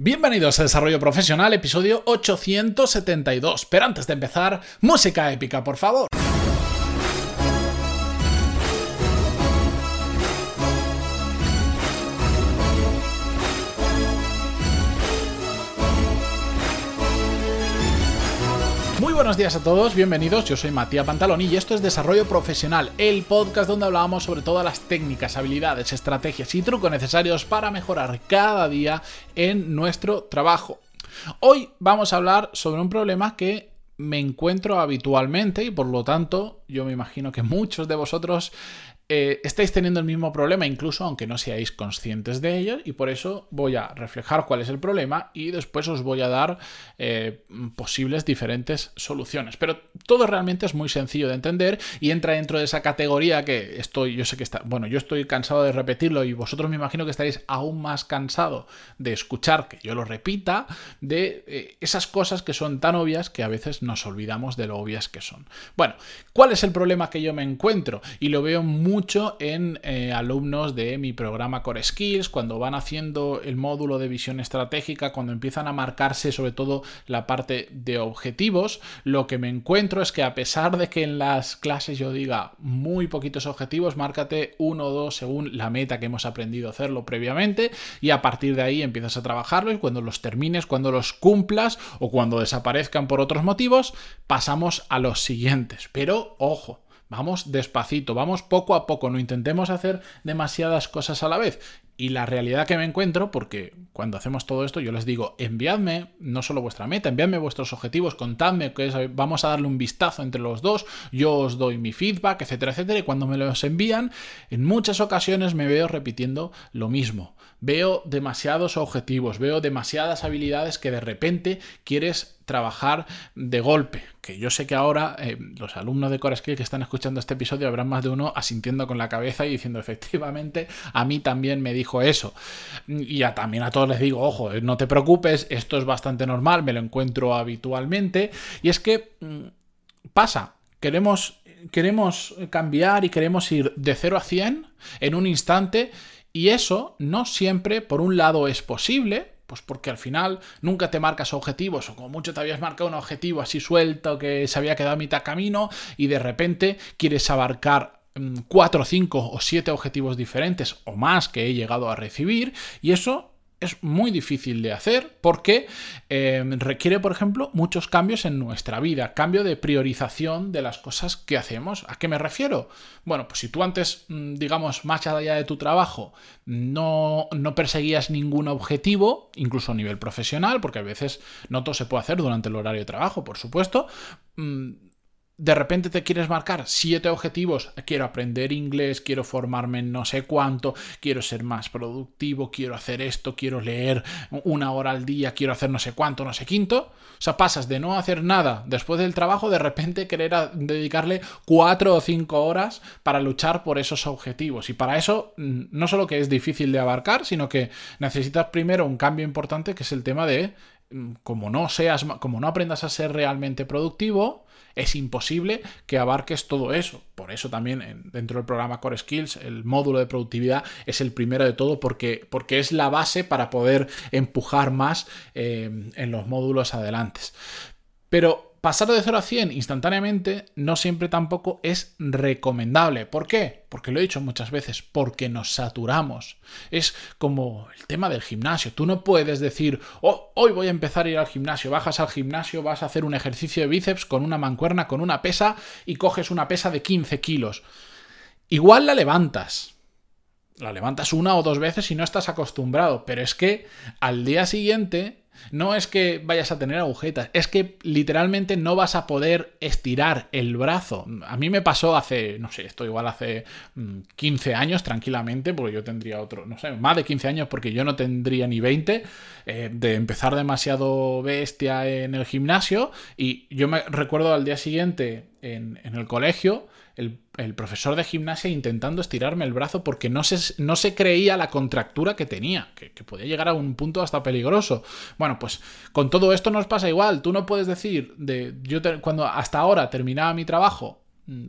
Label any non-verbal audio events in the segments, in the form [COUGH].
Bienvenidos a Desarrollo Profesional, episodio 872. Pero antes de empezar, música épica, por favor. Buenos días a todos, bienvenidos. Yo soy Matías Pantaloni y esto es Desarrollo Profesional, el podcast donde hablamos sobre todas las técnicas, habilidades, estrategias y trucos necesarios para mejorar cada día en nuestro trabajo. Hoy vamos a hablar sobre un problema que me encuentro habitualmente y por lo tanto yo me imagino que muchos de vosotros eh, estáis teniendo el mismo problema, incluso aunque no seáis conscientes de ello, y por eso voy a reflejar cuál es el problema y después os voy a dar eh, posibles diferentes soluciones. Pero todo realmente es muy sencillo de entender y entra dentro de esa categoría que estoy, yo sé que está, bueno, yo estoy cansado de repetirlo y vosotros me imagino que estaréis aún más cansado de escuchar que yo lo repita, de eh, esas cosas que son tan obvias que a veces nos olvidamos de lo obvias que son. Bueno, ¿cuál es el problema que yo me encuentro? Y lo veo muy mucho en eh, alumnos de mi programa Core Skills, cuando van haciendo el módulo de visión estratégica, cuando empiezan a marcarse sobre todo la parte de objetivos, lo que me encuentro es que a pesar de que en las clases yo diga muy poquitos objetivos, márcate uno o dos según la meta que hemos aprendido a hacerlo previamente y a partir de ahí empiezas a trabajarlo y cuando los termines, cuando los cumplas o cuando desaparezcan por otros motivos, pasamos a los siguientes. Pero ojo, Vamos despacito, vamos poco a poco, no intentemos hacer demasiadas cosas a la vez. Y la realidad que me encuentro, porque cuando hacemos todo esto yo les digo, enviadme no solo vuestra meta, enviadme vuestros objetivos, contadme que vamos a darle un vistazo entre los dos, yo os doy mi feedback, etcétera, etcétera, y cuando me los envían, en muchas ocasiones me veo repitiendo lo mismo. Veo demasiados objetivos, veo demasiadas habilidades que de repente quieres trabajar de golpe. Que yo sé que ahora eh, los alumnos de Core Skill que están escuchando este episodio habrán más de uno asintiendo con la cabeza y diciendo efectivamente a mí también me dijo eso. Y también a todos les digo, ojo, no te preocupes, esto es bastante normal, me lo encuentro habitualmente. Y es que mm, pasa, queremos, queremos cambiar y queremos ir de 0 a 100 en un instante. Y eso no siempre, por un lado, es posible, pues porque al final nunca te marcas objetivos, o como mucho te habías marcado un objetivo así suelto que se había quedado a mitad camino, y de repente quieres abarcar cuatro, cinco o siete objetivos diferentes o más que he llegado a recibir y eso es muy difícil de hacer porque eh, requiere, por ejemplo, muchos cambios en nuestra vida, cambio de priorización de las cosas que hacemos. ¿A qué me refiero? Bueno, pues si tú antes, mm, digamos, más allá de tu trabajo, no, no perseguías ningún objetivo, incluso a nivel profesional, porque a veces no todo se puede hacer durante el horario de trabajo, por supuesto, mm, de repente te quieres marcar siete objetivos. Quiero aprender inglés, quiero formarme en no sé cuánto, quiero ser más productivo, quiero hacer esto, quiero leer una hora al día, quiero hacer no sé cuánto, no sé quinto. O sea, pasas de no hacer nada después del trabajo, de repente querer dedicarle cuatro o cinco horas para luchar por esos objetivos. Y para eso, mm, no solo que es difícil de abarcar, sino que necesitas primero un cambio importante que es el tema de como no seas, como no aprendas a ser realmente productivo, es imposible que abarques todo eso. Por eso también dentro del programa Core Skills el módulo de productividad es el primero de todo porque, porque es la base para poder empujar más eh, en los módulos adelante. Pero pasar de 0 a 100 instantáneamente no siempre tampoco es recomendable. ¿Por qué? Porque lo he dicho muchas veces, porque nos saturamos. Es como el tema del gimnasio. Tú no puedes decir, oh, hoy voy a empezar a ir al gimnasio. Bajas al gimnasio, vas a hacer un ejercicio de bíceps con una mancuerna, con una pesa y coges una pesa de 15 kilos. Igual la levantas. La levantas una o dos veces y no estás acostumbrado, pero es que al día siguiente no es que vayas a tener agujetas, es que literalmente no vas a poder estirar el brazo. A mí me pasó hace, no sé, esto igual hace 15 mm, años tranquilamente, porque yo tendría otro, no sé, más de 15 años porque yo no tendría ni 20, eh, de empezar demasiado bestia en el gimnasio y yo me recuerdo al día siguiente en, el colegio el, profesor de gimnasia intentando estirarme el brazo porque no se, no se creía la contractura que tenía, que, podía llegar a un punto hasta peligroso. Bueno, pues con todo esto nos pasa igual. Tú no puedes decir, de, yo cuando hasta ahora terminaba mi trabajo,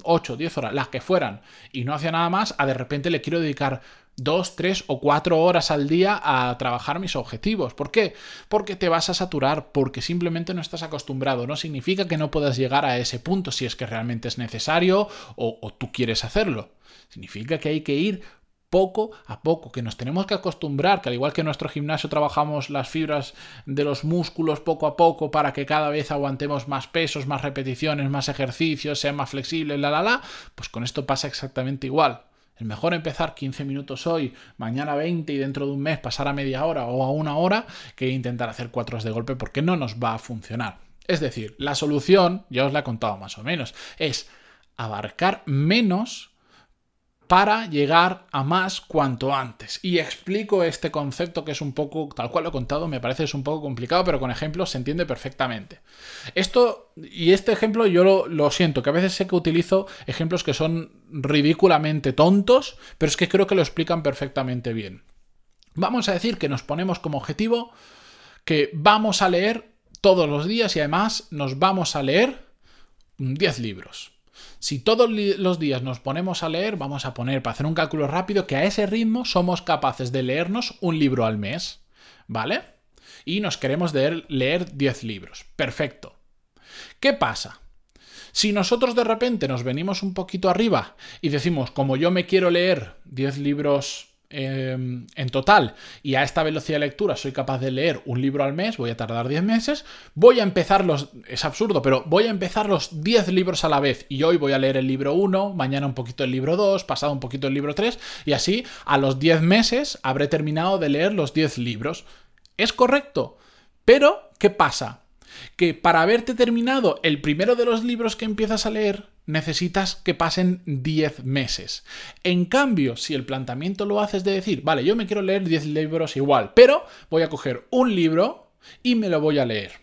8, mm, 10 horas, las que fueran, y no hacía nada más, a de repente le quiero dedicar dos, tres o cuatro horas al día a trabajar mis objetivos. ¿Por qué? Porque te vas a saturar, porque simplemente no estás acostumbrado. No significa que no puedas llegar a ese punto si es que realmente es necesario o, tú quieres hacerlo. Significa que hay que ir poco a poco, que nos tenemos que acostumbrar, que al igual que en nuestro gimnasio trabajamos las fibras de los músculos poco a poco para que cada vez aguantemos más pesos, más repeticiones, más ejercicios, sea más flexible, la la la, pues con esto pasa exactamente igual. Es mejor empezar 15 minutos hoy, mañana 20 y dentro de un mes pasar a media hora o a una hora que intentar hacer cuatro de golpe porque no nos va a funcionar. Es decir, la solución, ya os la he contado más o menos, es abarcar menos para llegar a más cuanto antes. Y explico este concepto que es un poco, tal cual lo he contado, me parece es un poco complicado, pero con ejemplos se entiende perfectamente. Esto, y este ejemplo yo lo, lo, siento, que a veces sé que utilizo ejemplos que son ridículamente tontos, pero es que creo que lo explican perfectamente bien. Vamos a decir que nos ponemos como objetivo que vamos a leer todos los días y además nos vamos a leer 10 libros. Si todos los días nos ponemos a leer, vamos a poner, para hacer un cálculo rápido, que a ese ritmo somos capaces de leernos un libro al mes. ¿Vale? Y nos queremos leer 10 libros. Perfecto. ¿Qué pasa? Si nosotros de repente nos venimos un poquito arriba y decimos, como yo me quiero leer 10 libros Em, en total y a esta velocidad de lectura soy capaz de leer un libro al mes, voy a tardar 10 meses, voy a empezar los, es absurdo, pero voy a empezar los 10 libros a la vez y hoy voy a leer el libro 1, mañana un poquito el libro 2, pasado un poquito el libro 3 y así a los 10 meses habré terminado de leer los 10 libros. Es correcto, pero ¿qué pasa? Que para haberte terminado el primero de los libros que empiezas a leer, necesitas que pasen 10 meses. En cambio, si el planteamiento lo haces de decir, vale, yo me quiero leer 10 libros igual, pero voy a coger un libro y me lo voy a leer.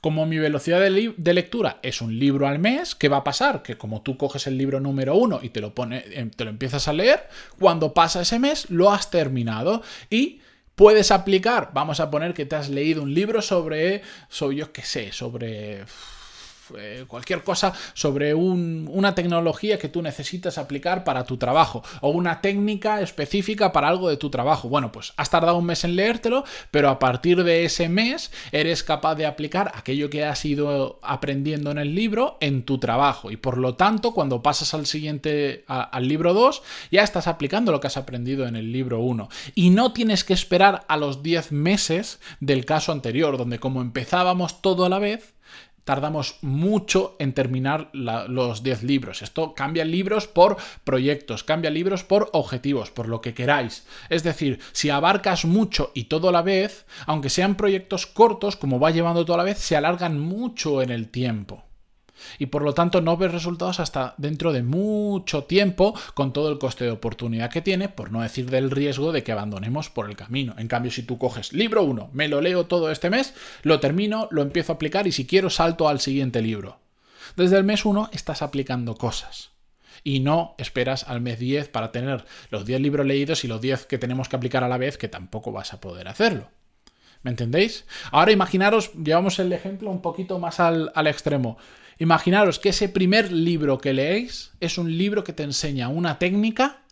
Como mi velocidad de, lectura es un libro al mes, ¿qué va a pasar? Que como tú coges el libro número uno y te lo, pone, em, te lo empiezas a leer, cuando pasa ese mes lo has terminado y puedes aplicar, vamos a poner que te has leído un libro sobre, sobre yo qué sé, sobre eh, cualquier cosa sobre una tecnología que tú necesitas aplicar para tu trabajo o una técnica específica para algo de tu trabajo. Bueno, pues has tardado un mes en leértelo, pero a partir de ese mes eres capaz de aplicar aquello que has ido aprendiendo en el libro en tu trabajo y por lo tanto cuando pasas al siguiente, al libro 2, ya estás aplicando lo que has aprendido en el libro 1 y no tienes que esperar a los 10 meses del caso anterior, donde como empezábamos todo a la vez, tardamos mucho en terminar los 10 libros. Esto cambia libros por proyectos, cambia libros por objetivos, por lo que queráis. Es decir, si abarcas mucho y todo a la vez, aunque sean proyectos cortos, como va llevando todo a la vez, se alargan mucho en el tiempo y por lo tanto no ves resultados hasta dentro de mucho tiempo con todo el coste de oportunidad que tiene, por no decir del riesgo de que abandonemos por el camino. En cambio, si tú coges libro 1, me lo leo todo este mes, lo termino, lo empiezo a aplicar y si quiero salto al siguiente libro. Desde el mes 1 estás aplicando cosas. Y no esperas al mes 10 para tener los 10 libros leídos y los 10 que tenemos que aplicar a la vez, que tampoco vas a poder hacerlo. ¿Me entendéis? Ahora imaginaros, llevamos el ejemplo un poquito más al, extremo. Imaginaros que ese primer libro que leéis es un libro que te enseña una técnica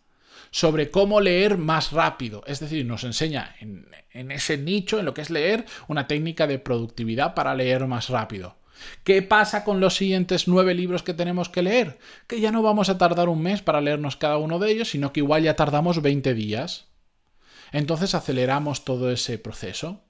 sobre cómo leer más rápido. Es decir, nos enseña en, en, ese nicho, en lo que es leer, una técnica de productividad para leer más rápido. ¿Qué pasa con los siguientes nueve libros que tenemos que leer? Que ya no vamos a tardar un mes para leernos cada uno de ellos, sino que igual ya tardamos 20 días. Entonces aceleramos todo ese proceso.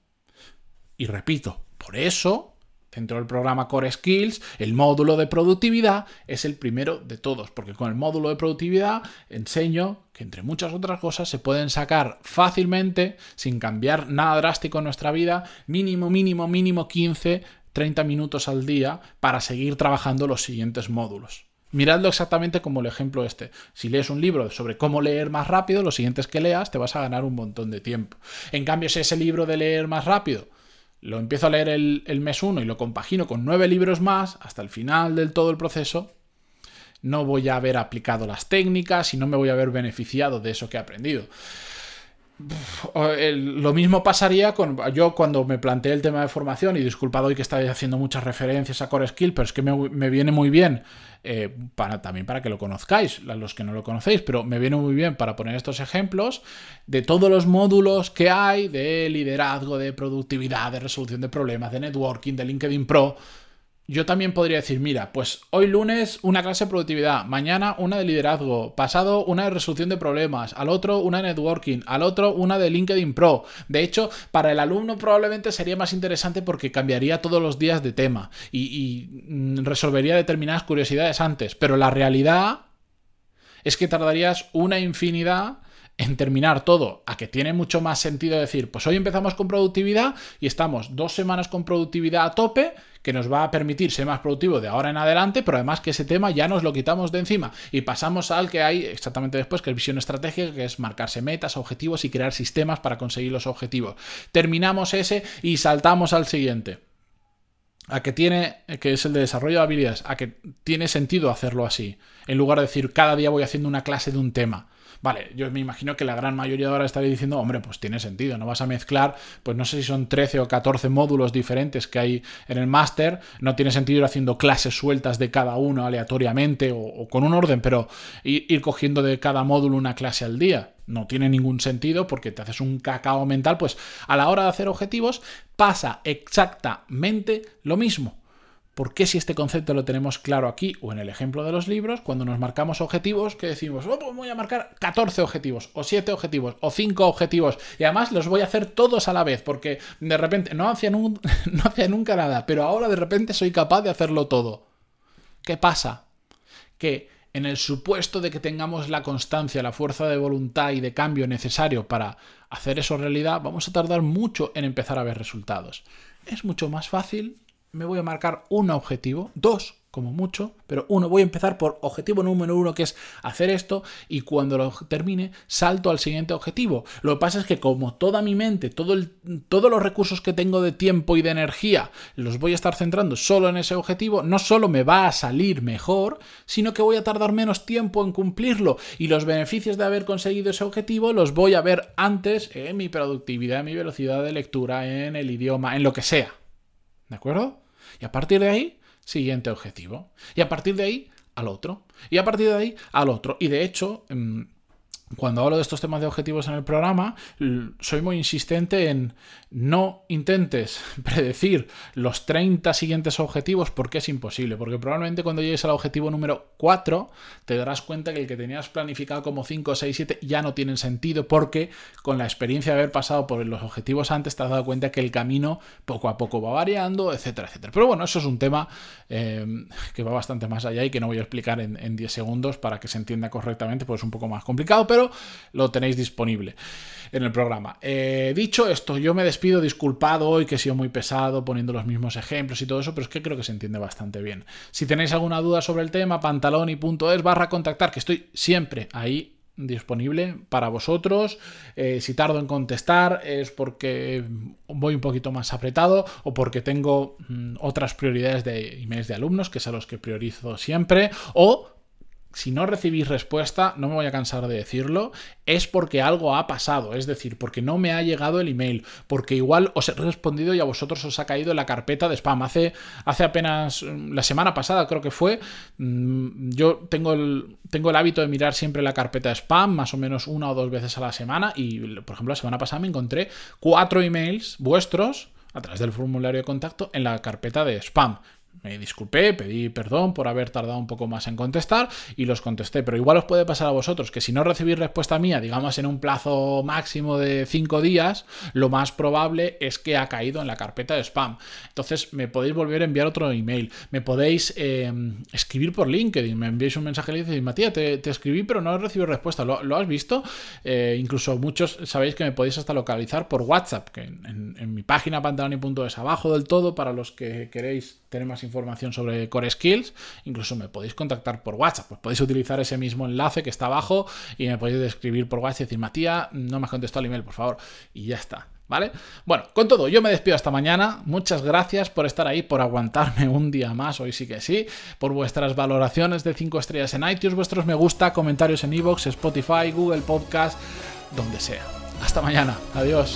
Y repito, por eso Dentro del programa Core Skills, el módulo de productividad es el primero de todos, porque con el módulo de productividad enseño que entre muchas otras cosas se pueden sacar fácilmente, sin cambiar nada drástico en nuestra vida, mínimo, mínimo, mínimo 15, 30 minutos al día para seguir trabajando los siguientes módulos. Miradlo exactamente como el ejemplo este. Si lees un libro sobre cómo leer más rápido, los siguientes que leas te vas a ganar un montón de tiempo. En cambio, si ese libro de leer más rápido lo empiezo a leer el, mes 1 y lo compagino con nueve libros más hasta el final del todo el proceso, no voy a haber aplicado las técnicas y no me voy a haber beneficiado de eso que he aprendido. Lo mismo pasaría con yo cuando me planteé el tema de formación, y disculpad hoy que estáis haciendo muchas referencias a Core Skill, pero es que me, viene muy bien, eh, para, también para que lo conozcáis, los que no lo conocéis, pero me viene muy bien para poner estos ejemplos de todos los módulos que hay de liderazgo, de productividad, de resolución de problemas, de networking, de LinkedIn Pro yo también podría decir, mira, pues hoy lunes una clase de productividad, mañana una de liderazgo, pasado una de resolución de problemas, al otro una de networking, al otro una de LinkedIn Pro. De hecho, para el alumno probablemente sería más interesante porque cambiaría todos los días de tema y, mm, resolvería determinadas curiosidades antes. Pero la realidad es que tardarías una infinidad en terminar todo, a que tiene mucho más sentido decir, pues hoy empezamos con productividad y estamos dos semanas con productividad a tope, que nos va a permitir ser más productivo de ahora en adelante, pero además que ese tema ya nos lo quitamos de encima y pasamos al que hay exactamente después, que es visión estratégica, que es marcarse metas, objetivos y crear sistemas para conseguir los objetivos. Terminamos ese y saltamos al siguiente a que tiene, que es el de desarrollo de habilidades, a que tiene sentido hacerlo así, en lugar de decir cada día voy haciendo una clase de un tema. Vale, yo me imagino que la gran mayoría de ahora estaría diciendo, hombre, pues tiene sentido, no vas a mezclar, pues no sé si son 13 o 14 módulos diferentes que hay en el máster, no tiene sentido ir haciendo clases sueltas de cada uno aleatoriamente o, con un orden, pero ir, cogiendo de cada módulo una clase al día. No tiene ningún sentido porque te haces un cacao mental, pues a la hora de hacer objetivos pasa exactamente lo mismo. ¿Por qué si este concepto lo tenemos claro aquí o en el ejemplo de los libros, cuando nos marcamos objetivos, que decimos, oh, pues voy a marcar 14 objetivos, o 7 objetivos, o 5 objetivos, y además los voy a hacer todos a la vez, porque de repente no hacía, [LAUGHS] no hacía nunca nada, pero ahora de repente soy capaz de hacerlo todo. ¿Qué pasa? Que en el supuesto de que tengamos la constancia, la fuerza de voluntad y de cambio necesario para hacer eso realidad, vamos a tardar mucho en empezar a ver resultados. Es mucho más fácil me voy a marcar un objetivo, dos como mucho, pero uno, voy a empezar por objetivo número uno, que es hacer esto, y cuando lo termine, salto al siguiente objetivo. Lo que pasa es que como toda mi mente, todo todos los recursos que tengo de tiempo y de energía, los voy a estar centrando solo en ese objetivo, no solo me va a salir mejor, sino que voy a tardar menos tiempo en cumplirlo, y los beneficios de haber conseguido ese objetivo los voy a ver antes en mi productividad, en mi velocidad de lectura, en el idioma, en lo que sea. ¿De acuerdo? Y a partir de ahí, siguiente objetivo. Y a partir de ahí, al otro. Y a partir de ahí, al otro. Y de hecho, em, cuando hablo de estos temas de objetivos en el programa, soy muy insistente en no intentes [LAUGHS] predecir los 30 siguientes objetivos porque es imposible, porque probablemente cuando llegues al objetivo número 4 te darás cuenta que el que tenías planificado como 5, 6, 7 ya no tienen sentido porque con la experiencia de haber pasado por los objetivos antes te has dado cuenta que el camino poco a poco va variando, etcétera, etcétera. Pero bueno, eso es un tema eh, que va bastante más allá y que no voy a explicar en, en 10 segundos para que se entienda correctamente, pues es un poco más complicado, pero lo tenéis disponible en el programa. Eh, dicho esto, yo me despido disculpado hoy que he sido muy pesado poniendo los mismos ejemplos y todo eso, pero es que creo que se entiende bastante bien. Si tenéis alguna duda sobre el tema, pantaloni.es barra contactar, que estoy siempre ahí disponible para vosotros. Eh, si tardo en contestar es porque voy un poquito más apretado o porque tengo mm, otras prioridades de emails de alumnos, que son los que priorizo siempre, o si no recibís respuesta, no me voy a cansar de decirlo, es porque algo ha pasado, es decir, porque no me ha llegado el email, porque igual os he respondido y a vosotros os ha caído la carpeta de spam. Hace, hace apenas mm, la semana pasada creo que fue, mm, yo tengo el, tengo el hábito de mirar siempre la carpeta de spam, más o menos una o dos veces a la semana, y por ejemplo la semana pasada me encontré cuatro emails vuestros a través del formulario de contacto en la carpeta de spam. Me disculpé, pedí perdón por haber tardado un poco más en contestar y los contesté. Pero igual os puede pasar a vosotros que si no recibís respuesta mía, digamos en un plazo máximo de 5 días, lo más probable es que ha caído en la carpeta de spam. Entonces me podéis volver a enviar otro email. Me podéis em, escribir por LinkedIn. Me enviáis un mensaje y dices, Matías, te, escribí pero no he recibido respuesta. ¿Lo, has visto? Eh, incluso muchos sabéis que me podéis hasta localizar por WhatsApp, que en, en mi página pantaloni.es abajo del todo para los que queréis tener información sobre Core Skills, incluso me podéis contactar por WhatsApp. Pues podéis utilizar ese mismo enlace que está abajo y me podéis escribir por WhatsApp y decir, Matías, no me has contestado el email, por favor. Y ya está. ¿Vale? Bueno, con todo, yo me despido hasta mañana. Muchas gracias por estar ahí, por aguantarme un día más, hoy sí que sí, por vuestras valoraciones de 5 estrellas en iTunes, vuestros me gusta, comentarios en iVoox, Spotify, Google Podcast, donde sea. Hasta mañana. Adiós.